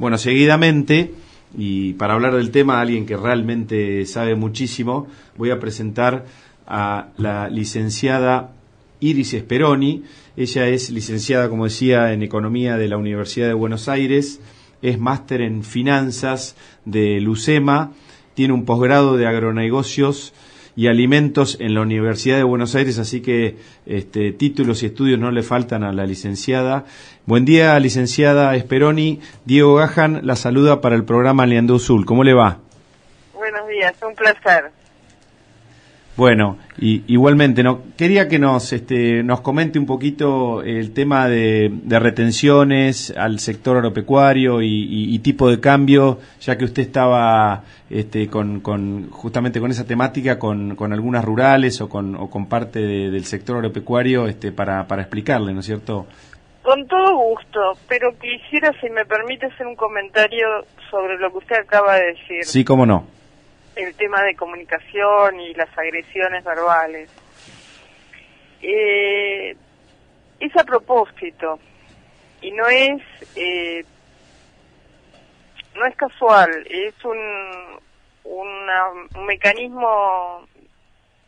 Bueno, seguidamente, y para hablar del tema, alguien que realmente sabe muchísimo, voy a presentar a la licenciada Iris Speroni. Ella es licenciada, como decía, en Economía de la Universidad de Buenos Aires, es máster en Finanzas de Lucema, tiene un posgrado de agronegocios y alimentos en la Universidad de Buenos Aires, así que este, títulos y estudios no le faltan a la licenciada. Buen día, licenciada Speroni. Diego Gajan la saluda para el programa Leandro Sul. ¿Cómo le va? Buenos días, un placer. Bueno, y, igualmente, no quería que nos este, nos comente un poquito el tema de, retenciones al sector agropecuario y, tipo de cambio, ya que usted estaba este, con, justamente con esa temática con, algunas rurales o con, o con parte del sector agropecuario este, para, para explicarle, ¿no es cierto? Con todo gusto, pero quisiera, si me permite, hacer un comentario sobre lo que usted acaba de decir. Sí, cómo no el tema de comunicación y las agresiones verbales. Eh, es a propósito y no es eh, no es casual, es un, un mecanismo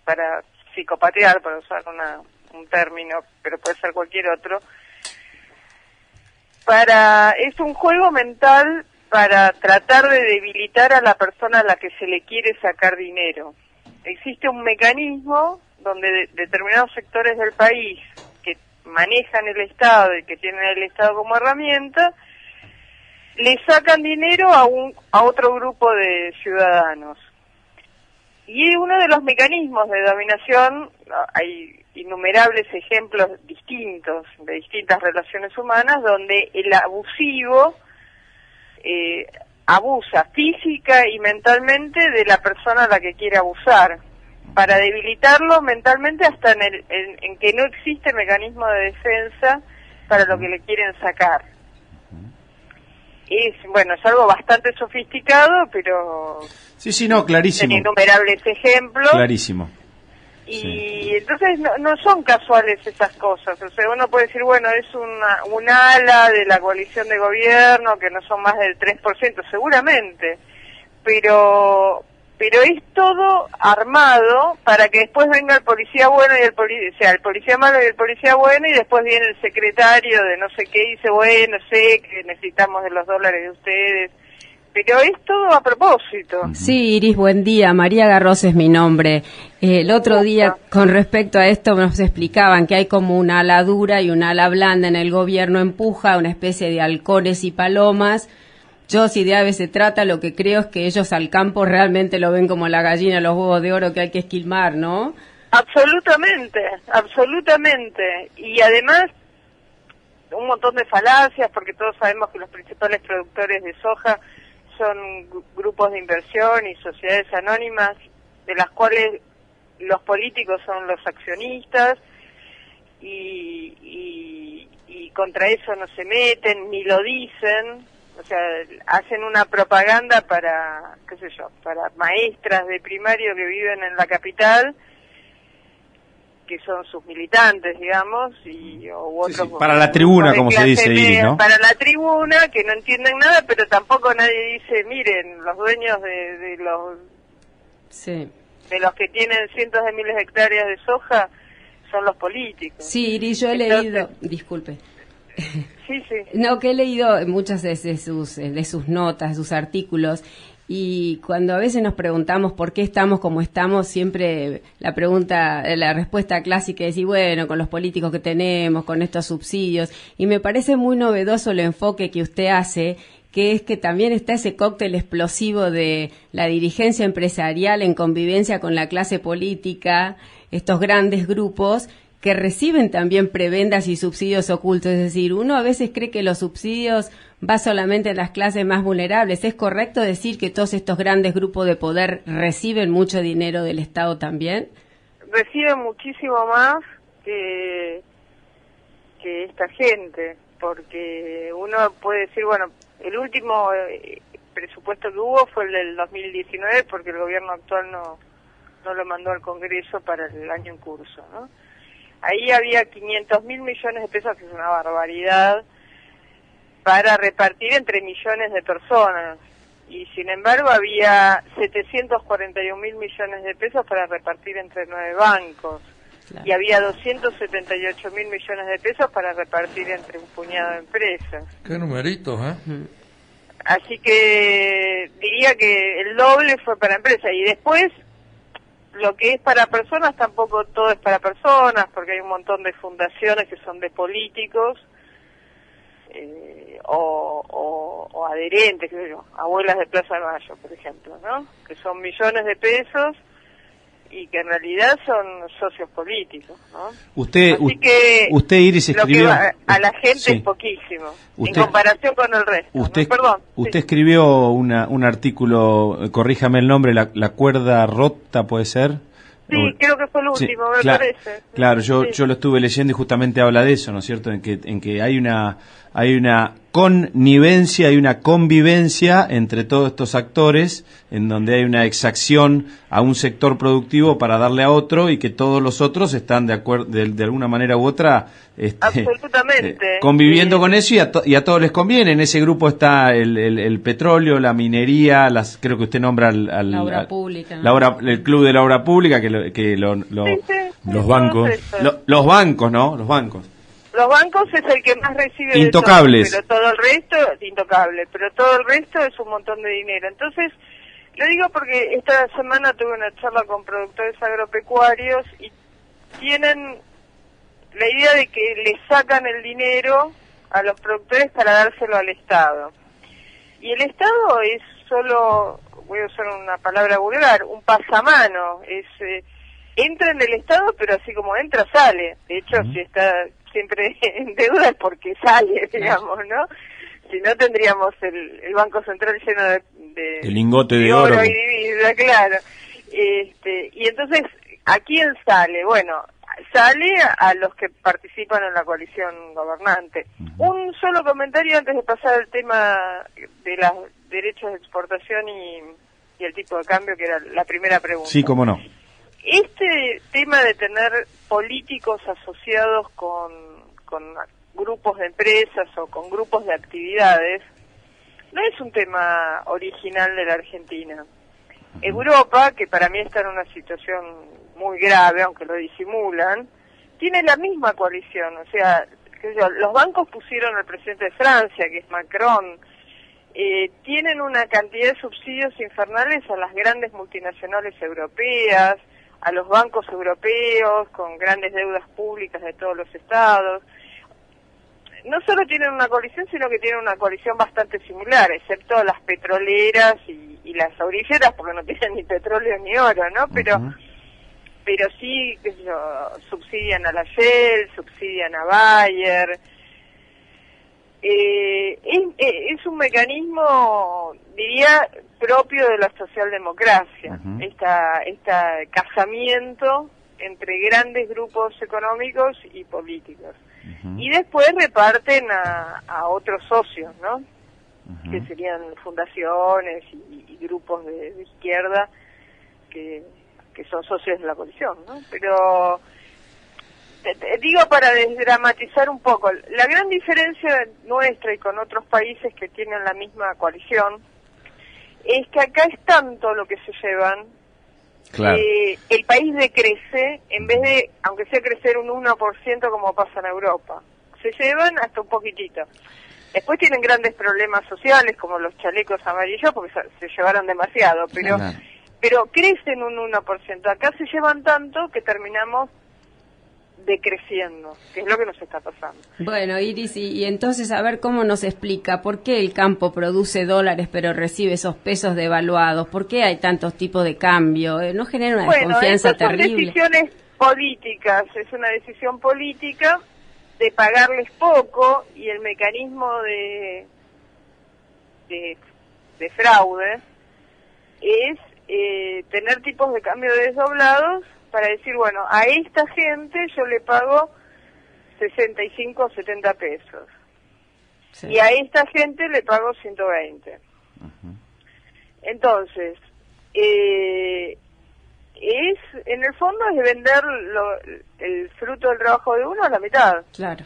para psicopatear, para usar un término, pero puede ser cualquier otro, para es un juego mental para tratar de debilitar a la persona a la que se le quiere sacar dinero. Existe un mecanismo donde determinados sectores del país que manejan el Estado y que tienen el Estado como herramienta, le sacan dinero a, un, a otro grupo de ciudadanos. Y uno de los mecanismos de dominación, hay innumerables ejemplos distintos de distintas relaciones humanas, donde el abusivo eh, abusa física y mentalmente de la persona a la que quiere abusar, para debilitarlo mentalmente hasta en, el, en, que no existe mecanismo de defensa para lo que le quieren sacar. Es, bueno, es algo bastante sofisticado, pero... Sí, sí, no, clarísimo. innumerables ejemplos. Clarísimo. Y entonces no, son casuales esas cosas. O sea, uno puede decir, bueno, es una, un ala de la coalición de gobierno que no son más del 3%, seguramente. Pero pero es todo armado para que después venga el policía bueno y el policía, o sea, el policía malo y el policía bueno y después viene el secretario de no sé qué y dice, bueno, sé que necesitamos de los dólares de ustedes pero es todo a propósito. Sí, Iris, buen día. María Garros es mi nombre. el otro día, con respecto a esto, nos explicaban que hay como una ala dura y una ala blanda en el gobierno empuja, una especie de halcones y palomas. Yo, si de aves se trata, lo que creo es que ellos al campo realmente lo ven como la gallina, los huevos de oro que hay que esquilmar, ¿no? Absolutamente, absolutamente. Y además, un montón de falacias, porque todos sabemos que los principales productores de soja son grupos de inversión y sociedades anónimas de las cuales los políticos son los accionistas y, y, y, contra eso no se meten ni lo dicen, o sea, hacen una propaganda para, qué sé yo, para maestras de primario que viven en la capital que son sus militantes, digamos, y otros, para la tribuna, como se dice, Iris, ¿no? Para la tribuna, que no entienden nada, pero tampoco nadie dice, miren, los dueños de, los sí. de los que tienen cientos de miles de hectáreas de soja son los políticos. Sí, Iris, yo he leído, disculpe. Sí, sí. No, que he leído muchas de, sus, de sus notas, de sus artículos, y cuando a veces nos preguntamos por qué estamos como estamos, siempre la pregunta, la respuesta clásica es, y bueno, con los políticos que tenemos, con estos subsidios. Y me parece muy novedoso el enfoque que usted hace, que es que también está ese cóctel explosivo de la dirigencia empresarial en convivencia con la clase política, estos grandes grupos, que reciben también prebendas y subsidios ocultos. Es decir, uno a veces cree que los subsidios va solamente a las clases más vulnerables. ¿Es correcto decir que todos estos grandes grupos de poder reciben mucho dinero del Estado también? Reciben muchísimo más que, que esta gente, porque uno puede decir, bueno, el último eh, presupuesto que hubo fue el del 2019 porque el gobierno actual no, no lo mandó al Congreso para el año en curso, ¿no? Ahí había 500 mil millones de pesos, que es una barbaridad, para repartir entre millones de personas. Y sin embargo había 741 mil millones de pesos para repartir entre nueve bancos. Y había 278 mil millones de pesos para repartir entre un puñado de empresas. Qué numeritos, ¿eh? Así que diría que el doble fue para empresas. Y después, lo que es para personas, tampoco todo es para personas, porque hay un montón de fundaciones que son de políticos eh, o, o, adherentes, sé yo, abuelas de Plaza de Mayo, por ejemplo, ¿no? Que son millones de pesos y que en realidad son socios políticos, ¿no? Usted, usted Iris escribió... a la gente es poquísimo, en comparación con el resto. Usted, Perdón. Usted escribió una, un artículo, corríjame el nombre, la, la cuerda rota, ¿puede ser? Sí, creo que fue el último, me parece. Claro, yo, yo lo estuve leyendo y justamente habla de eso, ¿no es cierto? En que, en que hay una hay una connivencia, hay una convivencia entre todos estos actores, en donde hay una exacción a un sector productivo para darle a otro y que todos los otros están de acuerdo, de, alguna manera u otra, este, eh, conviviendo con eso y a, y a, todos les conviene. En ese grupo está el, el, petróleo, la minería, las, creo que usted nombra al, la obra pública, el club de la obra pública que, que los bancos, los bancos, ¿no? Los bancos. Los bancos es el que más recibe Intocables. pero todo el resto es intocable, pero todo el resto es un montón de dinero. Entonces, lo digo porque esta semana tuve una charla con productores agropecuarios y tienen la idea de que le sacan el dinero a los productores para dárselo al Estado. Y el Estado es solo, voy a usar una palabra vulgar, un pasamano, es eh, entra en el Estado, pero así como entra, sale. De hecho, si está siempre en deuda es porque sale, digamos, ¿no? Si no tendríamos el, el Banco Central lleno de, de el lingote de, oro, y divisa, claro. Este, y entonces, ¿a quién sale? Bueno, sale a los que participan en la coalición gobernante. Un solo comentario antes de pasar al tema de los derechos de exportación y, y el tipo de cambio, que era la primera pregunta. Sí, cómo no. Este tema de tener políticos asociados con, grupos de empresas o con grupos de actividades no es un tema original de la Argentina. Europa, que para mí está en una situación muy grave, aunque lo disimulan, tiene la misma coalición. O sea, los bancos pusieron al presidente de Francia, que es Macron, eh, tienen una cantidad de subsidios infernales a las grandes multinacionales europeas, a los bancos europeos con grandes deudas públicas de todos los estados. No solo tienen una coalición, sino que tienen una coalición bastante similar, excepto las petroleras y, las auríferas, porque no tienen ni petróleo ni oro, ¿no? Pero, pero sí, qué sé yo, subsidian a la Shell, subsidian a Bayer, eh, eh, es, un mecanismo, diría, propio de la socialdemocracia, este casamiento entre grandes grupos económicos y políticos. Y después reparten a, otros socios, ¿no? Que serían fundaciones y, grupos de, izquierda que, que son socios de la coalición, ¿no? Pero digo para desdramatizar un poco, la gran diferencia nuestra y con otros países que tienen la misma coalición es que acá es tanto lo que se llevan que el país decrece en vez de, aunque sea crecer un 1% como pasa en Europa. Se llevan hasta un poquitito. Después tienen grandes problemas sociales como los chalecos amarillos porque se llevaron demasiado, pero, pero crecen un 1%. Acá se llevan tanto que terminamos decreciendo, que es lo que nos está pasando. Bueno, Iris, y, entonces a ver cómo nos explica por qué el campo produce dólares pero recibe esos pesos devaluados, por qué hay tantos tipos de cambio, eh, no genera una desconfianza terrible. Son decisiones políticas, es una decisión política de pagarles poco y el mecanismo de, de, de fraude es eh, tener tipos de cambio desdoblados para decir, bueno, a esta gente yo le pago 65 o 70 pesos. Y a esta gente le pago 120. Entonces, eh, es, en el fondo es vender el fruto del trabajo de uno a la mitad. Claro.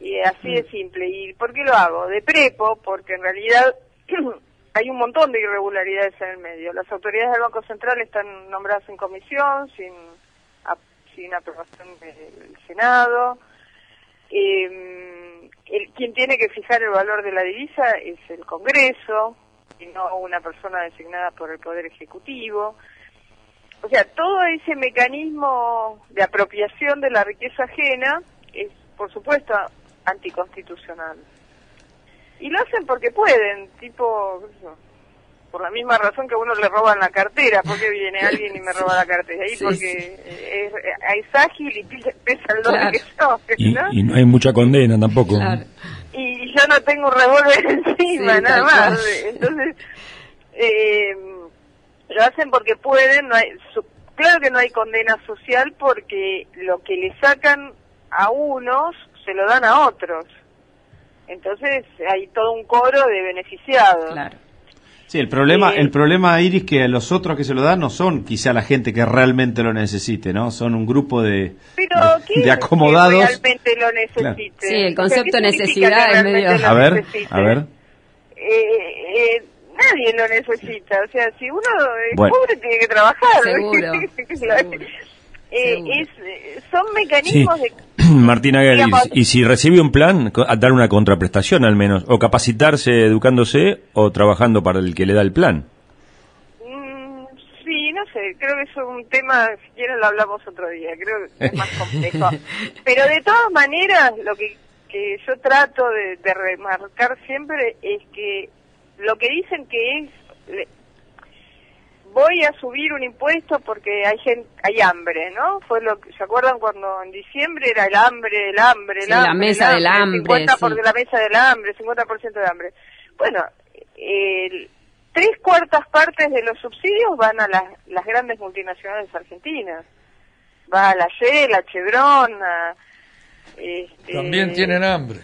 Y así de mm. simple. ¿Y por qué lo hago? De prepo, porque en realidad hay un montón de irregularidades en el medio. Las autoridades del Banco Central están nombradas en comisión, sin, sin aprobación del Senado. El, quien tiene que fijar el valor de la divisa es el Congreso y no una persona designada por el Poder Ejecutivo. O sea, todo ese mecanismo de apropiación de la riqueza ajena es, por supuesto, anticonstitucional. Y lo hacen porque pueden, tipo, por la misma razón que a uno le roban la cartera, porque viene alguien y me roba la cartera, ahí porque Es, es, ágil y pesa el doble que yo. Y ¿no? y no hay mucha condena tampoco. Y yo no tengo un revólver encima, nada más. Entonces, eh, lo hacen porque pueden, no hay, claro que no hay condena social porque lo que le sacan a unos se lo dan a otros. Entonces hay todo un coro de beneficiados. Claro. Sí, el problema, el problema, Iris, que a los otros que se lo dan no son quizá la gente que realmente lo necesite, ¿no? Son un grupo de, de, acomodados. Que realmente lo necesite? Sí, el concepto de necesidad es medio... A ver, a ver. Eh, eh, nadie lo necesita. O sea, si uno es pobre, tiene que trabajar. Seguro. Eh, es, son mecanismos de... Martina y si recibe un plan, dar una contraprestación al menos, o capacitarse educándose o trabajando para el que le da el plan. Mm, sí, no sé, creo que es un tema, si quieren lo hablamos otro día, creo que es más complejo. Pero de todas maneras, lo que, que yo trato de, de remarcar siempre es que lo que dicen que es voy a subir un impuesto porque hay gente, hay hambre, ¿no? Fue lo que, ¿se acuerdan cuando en diciembre era el hambre, el hambre, el hambre? La mesa del hambre. 50 por la mesa del hambre, 50% de hambre. Bueno, tres cuartas partes de los subsidios van a las, las grandes multinacionales argentinas. Va a la Shell, a Chevron, a... Este, También tienen hambre.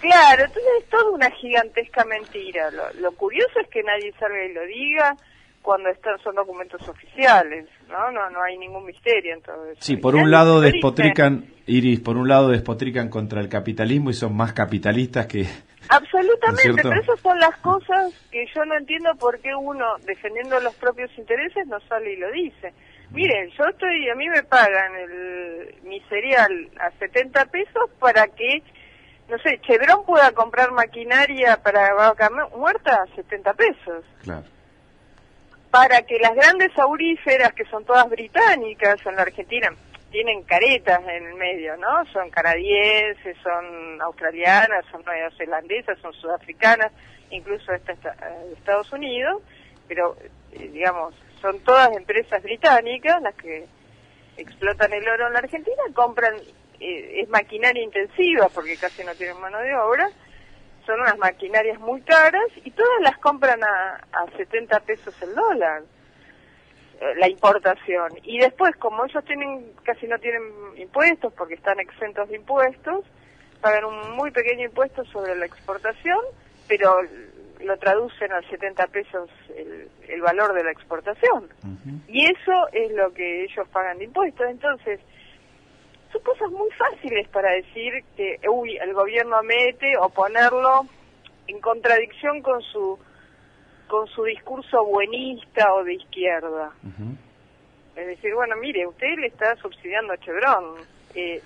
Claro, entonces es toda una gigantesca mentira. Lo, lo curioso es que nadie salga y lo diga cuando están son documentos oficiales, ¿no? No no hay ningún misterio en todo eso. Sí, por un lado despotrican Iris, por un lado despotrican contra el capitalismo y son más capitalistas que Absolutamente, pero esas son las cosas que yo no entiendo por qué uno defendiendo los propios intereses no sale y lo dice. Miren, yo estoy, a mí me pagan el, mi cereal a 70 pesos para que, no sé, Chevron pueda comprar maquinaria para vaca muerta a 70 pesos. Claro para que las grandes auríferas, que son todas británicas en la Argentina, tienen caretas en el medio, ¿no? Son canadienses, son australianas, son neozelandesas, son sudafricanas, incluso esta, de Estados Unidos, pero, eh, digamos, son todas empresas británicas las que explotan el oro en la Argentina, compran, eh, es maquinaria intensiva porque casi no tienen mano de obra, son unas maquinarias muy caras y todas las compran a, a 70 pesos el dólar eh, la importación. Y después como ellos tienen casi no tienen impuestos porque están exentos de impuestos pagan un muy pequeño impuesto sobre la exportación pero lo traducen a 70 pesos el, el valor de la exportación. Y eso es lo que ellos pagan de impuestos. Entonces son cosas muy fáciles para decir que, uy, el gobierno mete o ponerlo en contradicción con su con su discurso buenista o de izquierda. Es decir, bueno, mire, usted le está subsidiando a Chevron, eh,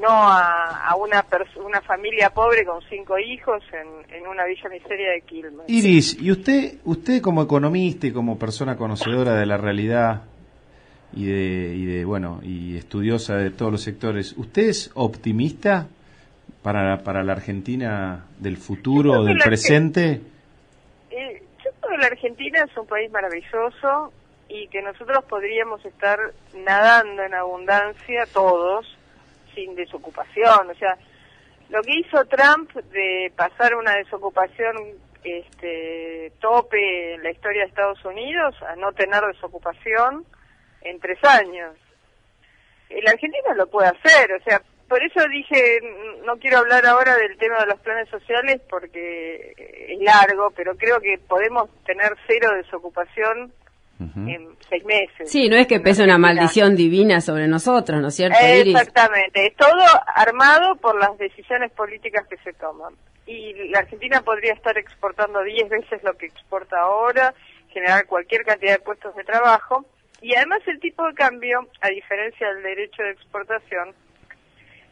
no a, a una una familia pobre con cinco hijos en, en una villa miseria de Quilmes. Iris, ¿y usted, usted como economista y como persona conocedora de la realidad y de, y de bueno y estudiosa de todos los sectores. ¿Usted es optimista para, para la Argentina del futuro o del presente? Eh, yo creo que la Argentina es un país maravilloso y que nosotros podríamos estar nadando en abundancia todos sin desocupación. O sea, lo que hizo Trump de pasar una desocupación este tope en la historia de Estados Unidos a no tener desocupación en tres años. El argentino lo puede hacer, o sea, por eso dije, no quiero hablar ahora del tema de los planes sociales porque es largo, pero creo que podemos tener cero desocupación en seis meses. Sí, no es que pese una maldición divina sobre nosotros, ¿no es cierto, Exactamente, es todo armado por las decisiones políticas que se toman. Y la Argentina podría estar exportando diez veces lo que exporta ahora, generar cualquier cantidad de puestos de trabajo, y además el tipo de cambio, a diferencia del derecho de exportación,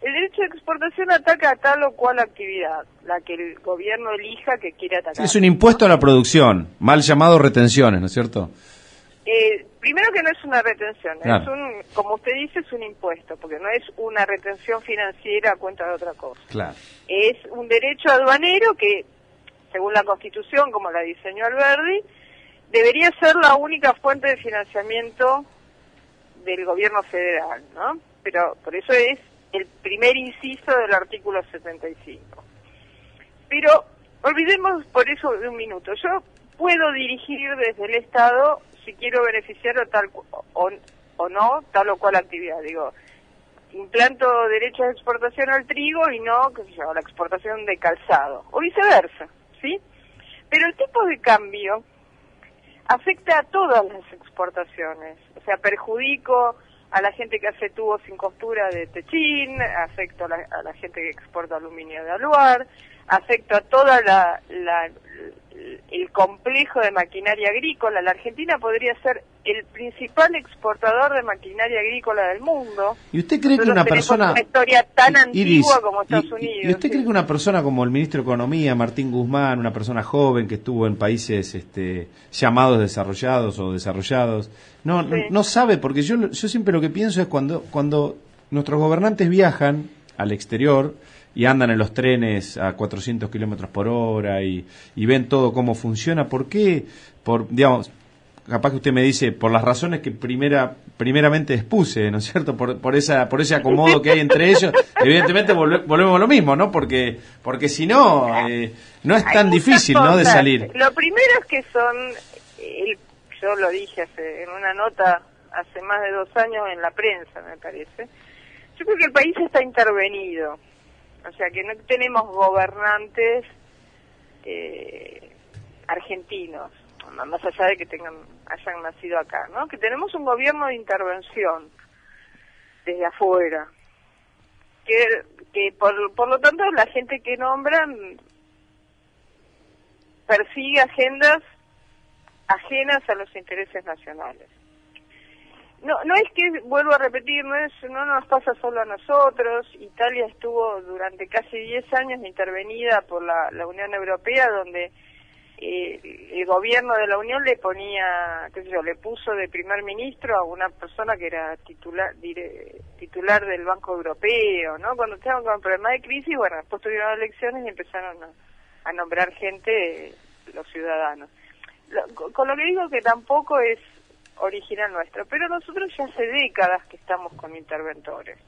el derecho de exportación ataca a tal o cual actividad, la que el gobierno elija que quiere atacar. es un impuesto a la producción, mal llamado retenciones, ¿no es cierto? Eh, primero que no es una retención, es un, como usted dice, es un impuesto, porque no es una retención financiera a cuenta de otra cosa. Claro. Es un derecho aduanero que, según la Constitución, como la diseñó Alberdi, debería ser la única fuente de financiamiento del gobierno federal, ¿no? Pero por eso es el primer inciso del artículo 75. Pero olvidemos por eso de un minuto. Yo puedo dirigir desde el Estado si quiero beneficiar o tal o, o no tal o cual actividad. Digo, implanto derechos de exportación al trigo y no, qué sé yo, la exportación de calzado o viceversa, ¿sí? Pero el tipo de cambio afecta a todas las exportaciones, o sea, perjudico a la gente que hace tubos sin costura de techín, afecto a la, gente que exporta aluminio de aluar, afecto a toda la, el complejo de maquinaria agrícola. La Argentina podría ser el principal exportador de maquinaria agrícola del mundo. ¿Y usted cree que una persona... Una historia tan antigua como Estados Unidos. ¿Y usted cree que una persona como el ministro de Economía, Martín Guzmán, una persona joven que estuvo en países este, llamados desarrollados o desarrollados, no, no, sabe? Porque yo, yo siempre lo que pienso es cuando, cuando nuestros gobernantes viajan al exterior y andan en los trenes a 400 kilómetros por hora y, y ven todo cómo funciona, ¿por qué? Por, digamos, capaz que usted me dice por las razones que primera primeramente expuse, ¿no es cierto? Por, por esa por ese acomodo que hay entre ellos, evidentemente volvemos a lo mismo, ¿no? Porque porque si no eh, no es tan difícil, ¿no? De salir. Lo primero es que son yo lo dije hace, en una nota hace más de dos años en la prensa, me parece. Yo creo que el país está intervenido, o sea que no tenemos gobernantes eh, argentinos más allá de que tengan hayan nacido acá, ¿no? Que tenemos un gobierno de intervención desde afuera, que, que por, por lo tanto la gente que nombran persigue agendas ajenas a los intereses nacionales. No, no es que, vuelvo a repetir, no, es, no nos pasa solo a nosotros. Italia estuvo durante casi 10 años intervenida por la, la Unión Europea, donde el gobierno de la Unión le ponía, qué sé yo, le puso de primer ministro a una persona que era titular titular del Banco Europeo, ¿no? Cuando estaban con problema de crisis, bueno, después tuvieron elecciones y empezaron a, nombrar gente, los ciudadanos. con lo que digo que tampoco es original nuestro, pero nosotros ya hace décadas que estamos con interventores.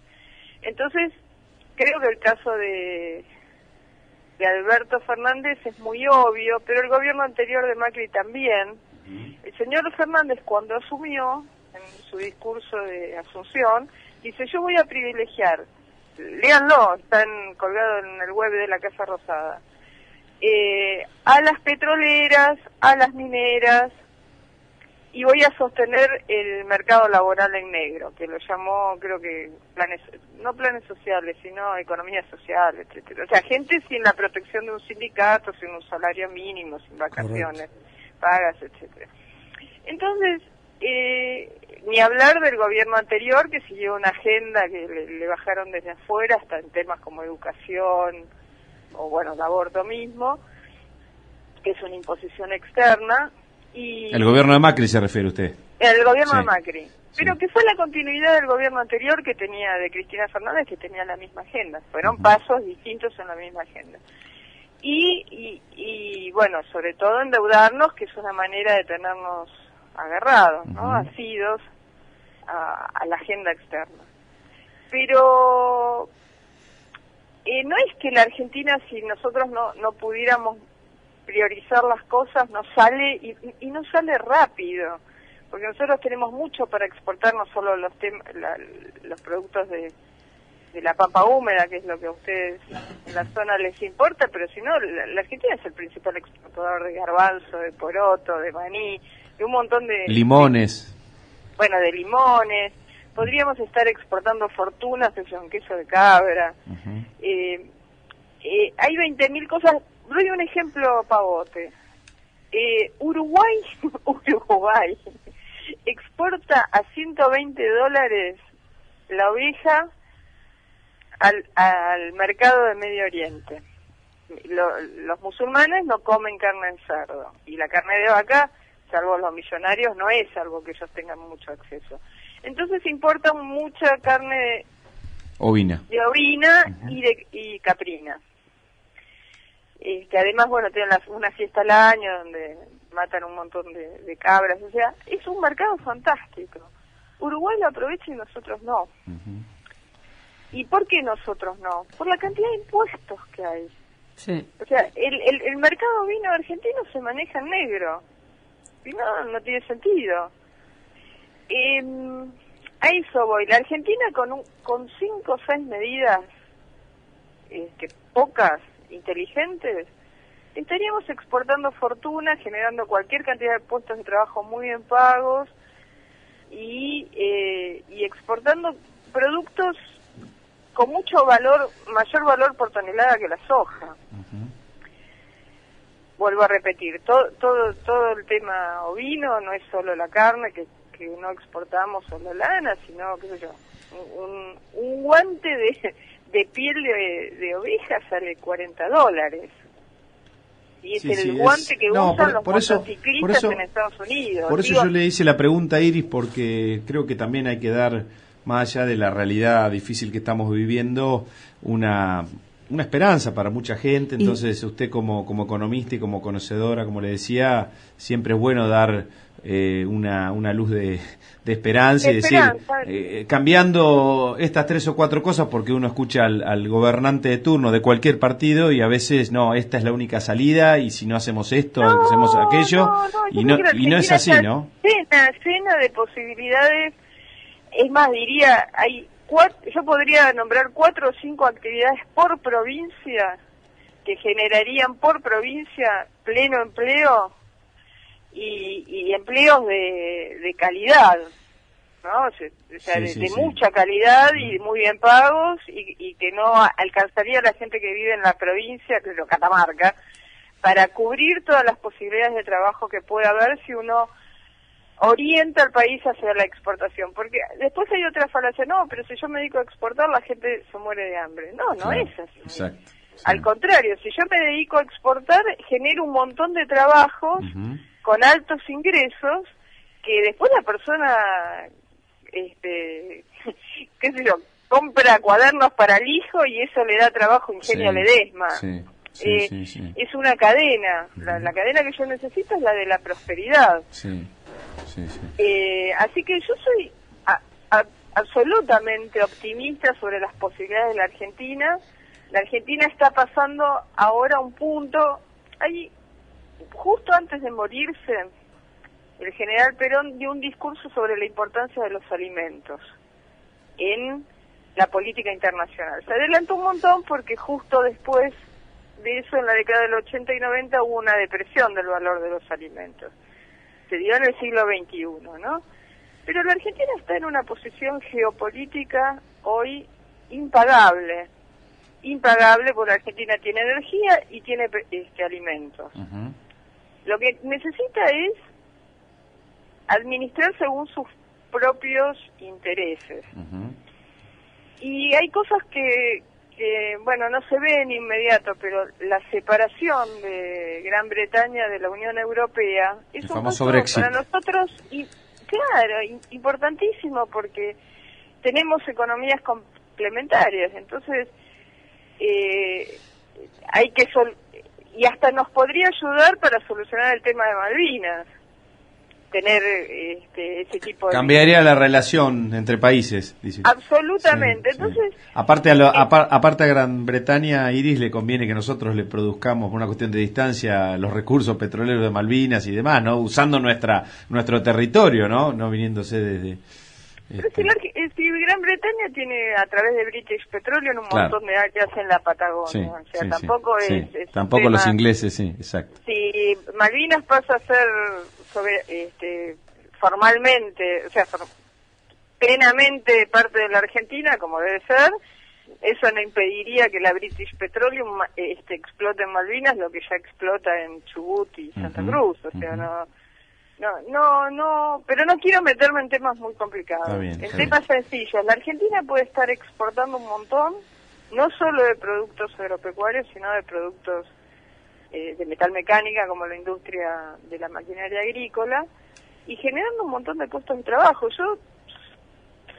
Entonces, creo que el caso de Alberto Fernández es muy obvio, pero el gobierno anterior de Macri también. El señor Fernández cuando asumió, en su discurso de Asunción, dice yo voy a privilegiar, léanlo, están colgados en el web de la Casa Rosada, eh, a las petroleras, a las mineras, y voy a sostener el mercado laboral en negro, que lo llamó, creo que, planes, no planes sociales, sino economía social, etcétera. O sea, gente sin la protección de un sindicato, sin un salario mínimo, sin vacaciones, pagas, etcétera. Entonces, eh, ni hablar del gobierno anterior que siguió una agenda que le, bajaron desde afuera hasta en temas como educación o bueno, el aborto mismo, que es una imposición externa, el gobierno de Macri se refiere usted. El gobierno de Macri. Pero que fue la continuidad del gobierno anterior que tenía, de Cristina Fernández, que tenía la misma agenda. Fueron pasos distintos en la misma agenda. Y, y, bueno, sobre todo endeudarnos, que es una manera de tenernos agarrados, ¿no? Asidos a, la agenda externa. Pero eh, no es que la Argentina, si nosotros no, no pudiéramos priorizar las cosas no sale y, y no sale rápido porque nosotros tenemos mucho para exportar no solo los los productos de, de la papa húmeda que es lo que a ustedes en la zona les importa pero si no la, Argentina es el principal exportador de garbanzo de poroto de maní de un montón de... Limones. bueno, de limones. Podríamos estar exportando fortunas de un queso de cabra. eh, eh, hay 20.000 cosas. Doy un ejemplo, Pavote. Eh, Uruguay, Uruguay, exporta a 120 dólares la oveja al, al mercado de Medio Oriente. los musulmanes no comen carne de cerdo y la carne de vaca, salvo los millonarios, no es algo que ellos tengan mucho acceso. Entonces importan mucha carne ovina, de ovina y de y caprina. Que además, bueno, tienen una fiesta al año donde matan un montón de, cabras, o sea, es un mercado fantástico. Uruguay lo aprovecha y nosotros no. ¿Y por qué nosotros no? Por la cantidad de impuestos que hay. Sí. O sea, el, el, el mercado vino argentino se maneja en negro. Y no, no tiene sentido. Eh, a eso voy. La Argentina con, un, con cinco o seis medidas, este, pocas, inteligentes, estaríamos exportando fortuna, generando cualquier cantidad de puestos de trabajo muy bien pagos y, eh, y exportando productos con mucho valor, mayor valor por tonelada que la soja. Vuelvo a repetir, todo, todo, todo el tema ovino no es solo la carne, que, que no exportamos solo lana, sino, qué sé yo, un, un guante de, de piel de, de oveja sale 40 dólares y es el guante que usan los motociclistas en Estados Unidos. Por eso yo le hice la pregunta a Iris porque creo que también hay que dar, más allá de la realidad difícil que estamos viviendo, una, una esperanza para mucha gente. Entonces usted como, como economista y como conocedora, como le decía, siempre es bueno dar eh, una, una luz de, de esperanza y decir, eh, cambiando estas tres o cuatro cosas, porque uno escucha al, gobernante de turno de cualquier partido y a veces, no, esta es la única salida y si no hacemos esto, hacemos aquello, y, no, y no es así, ¿no? Llena, llena de posibilidades, es más, diría, hay cuatro, yo podría nombrar cuatro o cinco actividades por provincia que generarían por provincia pleno empleo y, empleos de, de calidad, ¿no? O sea, de, mucha calidad y muy bien pagos y, que no alcanzaría a la gente que vive en la provincia, que es lo Catamarca, para cubrir todas las posibilidades de trabajo que pueda haber si uno orienta al país hacia la exportación. Porque después hay otra falacia, no, pero si yo me dedico a exportar, la gente se muere de hambre. No, no es así. Al contrario, si yo me dedico a exportar, genero un montón de trabajos con altos ingresos que después la persona, este, qué sé yo, compra cuadernos para el hijo y eso le da trabajo Ingenio Ledesma. Eh, es una cadena. La, cadena que yo necesito es la de la prosperidad. Eh, así que yo soy absolutamente optimista sobre las posibilidades de la Argentina. La Argentina está pasando ahora un punto. Hay justo antes de morirse, el general Perón dio un discurso sobre la importancia de los alimentos en la política internacional. Se adelantó un montón porque justo después de eso, en la década del 80 y 90, hubo una depresión del valor de los alimentos. Se dio en el siglo XXI, ¿no? Pero la Argentina está en una posición geopolítica hoy impagable. Impagable porque la Argentina tiene energía y tiene este, alimentos. Lo que necesita es administrar según sus propios intereses. Y hay cosas que, que, bueno, no se ven inmediato, pero la separación de Gran Bretaña de la Unión Europea es un para nosotros, y, claro, importantísimo porque tenemos economías complementarias, este eh, hay que sol y hasta nos podría ayudar para solucionar el tema de Malvinas tener este, ese tipo de... Cambiaría la relación entre países, dice. Absolutamente. Entonces, Aparte, a, eh, aparte a Gran Bretaña, Iris le conviene que nosotros le produzcamos, por una cuestión de distancia, los recursos petroleros de Malvinas y demás, ¿no? Usando nuestra nuestro territorio, ¿no? No viniéndose desde... Pero si, este, Gran Bretaña tiene a través de British Petroleum un montón de áreas en la Patagonia, o sea, tampoco es, Tampoco los ingleses, sí, exacto. Si Malvinas pasa a ser este, formalmente, o sea, plenamente parte de la Argentina, como debe ser, eso no impediría que la British Petroleum este, explote en Malvinas lo que ya explota en Chubut y Santa Cruz, o sea, no no, no, no, pero no quiero meterme en temas muy complicados. el tema es sencillo. La Argentina puede estar exportando un montón, no solo de productos agropecuarios, sino de productos eh, de metal mecánica, como la industria de la maquinaria agrícola, y generando un montón de puestos de trabajo. Yo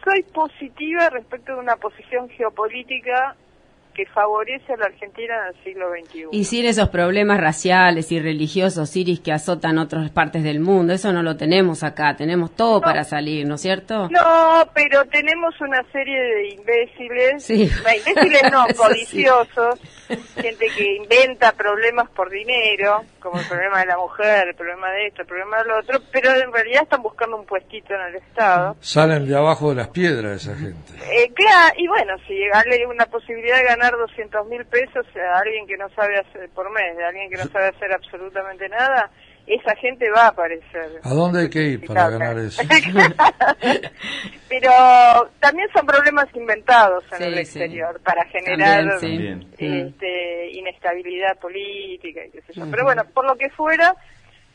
soy positiva respecto de una posición geopolítica que favorece a la Argentina en el siglo XXI. Y sin esos problemas raciales y religiosos, Iris, que azotan otras partes del mundo, eso no lo tenemos acá, tenemos todo para salir, ¿no es cierto? No, pero tenemos una serie de imbéciles, sí. imbéciles no, codiciosos, gente que inventa problemas por dinero, como el problema de la mujer, el problema de esto, el problema de lo otro, pero en realidad están buscando un puestito en el Estado. Salen de abajo de las piedras esa gente. Eh, claro, y bueno, si llegarle una posibilidad de ganar 200 mil pesos a alguien que no sabe hacer por mes, de alguien que no sabe hacer absolutamente nada, esa gente va a aparecer. ¿A dónde hay que ir para ganar eso? Pero también son problemas inventados en el exterior para generar este, inestabilidad política y qué sé yo. Pero bueno, por lo que fuera,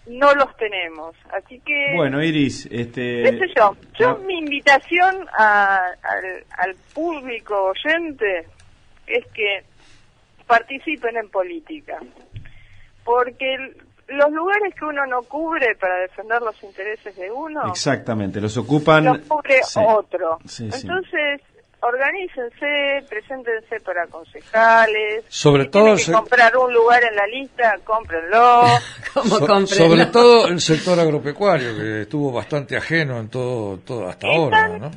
no los tenemos. Así que... Bueno, Iris, este... ¿Qué sé yo? Yo mi invitación al, al público oyente es que participen en política, porque los lugares que uno no cubre para defender los intereses de uno, exactamente, los ocupan, los cubre otro. Entonces, organícense, preséntense para concejales. Sobre todo. Que comprar un lugar en la lista, cómprenlo. sobre todo el sector agropecuario, que estuvo bastante ajeno en todo, todo hasta ahora, ¿no?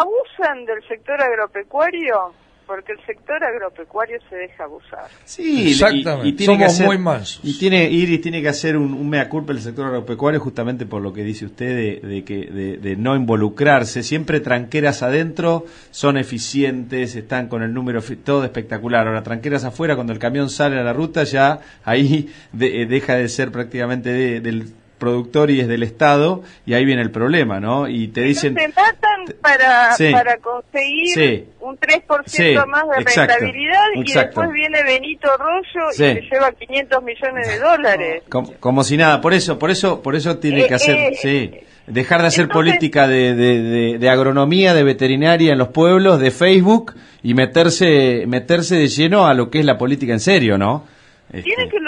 Abusan del sector agropecuario porque el sector agropecuario se deja abusar. Sí, exactamente. Y, tiene Somos muy mansos. Y tiene Iris tiene que hacer un, mea culpa el sector agropecuario justamente por lo que dice usted de, que de, no involucrarse. Siempre tranqueras adentro son eficientes, están con el número todo espectacular. Ahora tranqueras afuera cuando el camión sale a la ruta ya ahí eh, deja de ser prácticamente del productor y es del Estado, y ahí viene el problema, ¿no? Y te dicen... Se matan para, para conseguir un 3% más de rentabilidad y después viene Benito Rollo y se lleva 500 millones de dólares. Como, si nada, por eso, por eso, por eso tiene que eh, hacer... Eh, sí. Dejar de hacer política de, de, de, agronomía, de veterinaria en los pueblos, de Facebook y meterse meterse de lleno a lo que es la política en serio, ¿no? Tiene este. que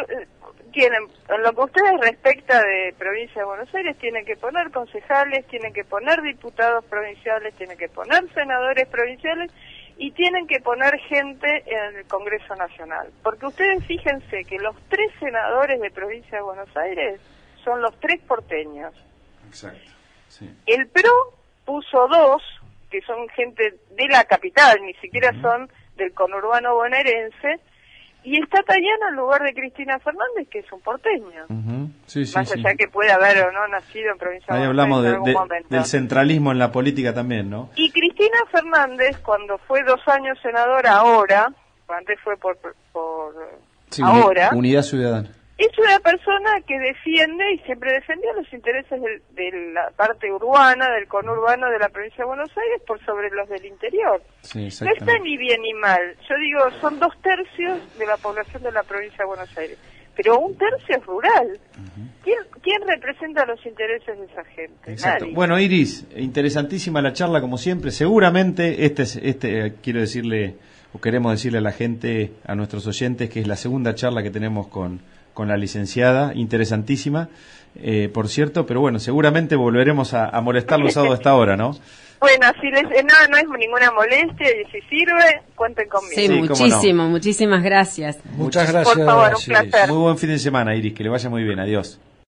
tienen, en lo que ustedes respecta de provincia de Buenos Aires, tienen que poner concejales, tienen que poner diputados provinciales, tienen que poner senadores provinciales y tienen que poner gente en el Congreso Nacional. Porque ustedes fíjense que los tres senadores de provincia de Buenos Aires son los tres porteños. Exacto. El PRO puso dos, que son gente de la capital, ni siquiera son del conurbano bonaerense, y está Tayana en lugar de Cristina Fernández, que es un porteño. Más allá que pueda haber o no nacido en provincia Ahí hablamos del centralismo en la política también, ¿no? Y Cristina Fernández, cuando fue dos años senadora ahora, antes fue por, por ahora... Unidad Ciudadana es una persona que defiende y siempre defendió los intereses de, la parte urbana, del conurbano de la provincia de Buenos Aires por sobre los del interior. no está ni bien ni mal. Yo digo, son dos tercios de la población de la provincia de Buenos Aires, pero un tercio es rural. ¿Quién, representa los intereses de esa gente? Exacto. Bueno, Iris, interesantísima la charla como siempre. Seguramente, este, es, este quiero decirle, o queremos decirle a la gente, a nuestros oyentes, que es la segunda charla que tenemos con con la licenciada, interesantísima, eh, por cierto, pero bueno, seguramente volveremos a, a molestarlos a esta hora, ¿no? Bueno, si les, eh, no, no es ninguna molestia y si sirve, cuenten conmigo. Sí, muchísimo, muchísimas gracias. Muchas gracias. Por favor, un placer. Muy buen fin de semana, Iris, que le vaya muy bien, adiós.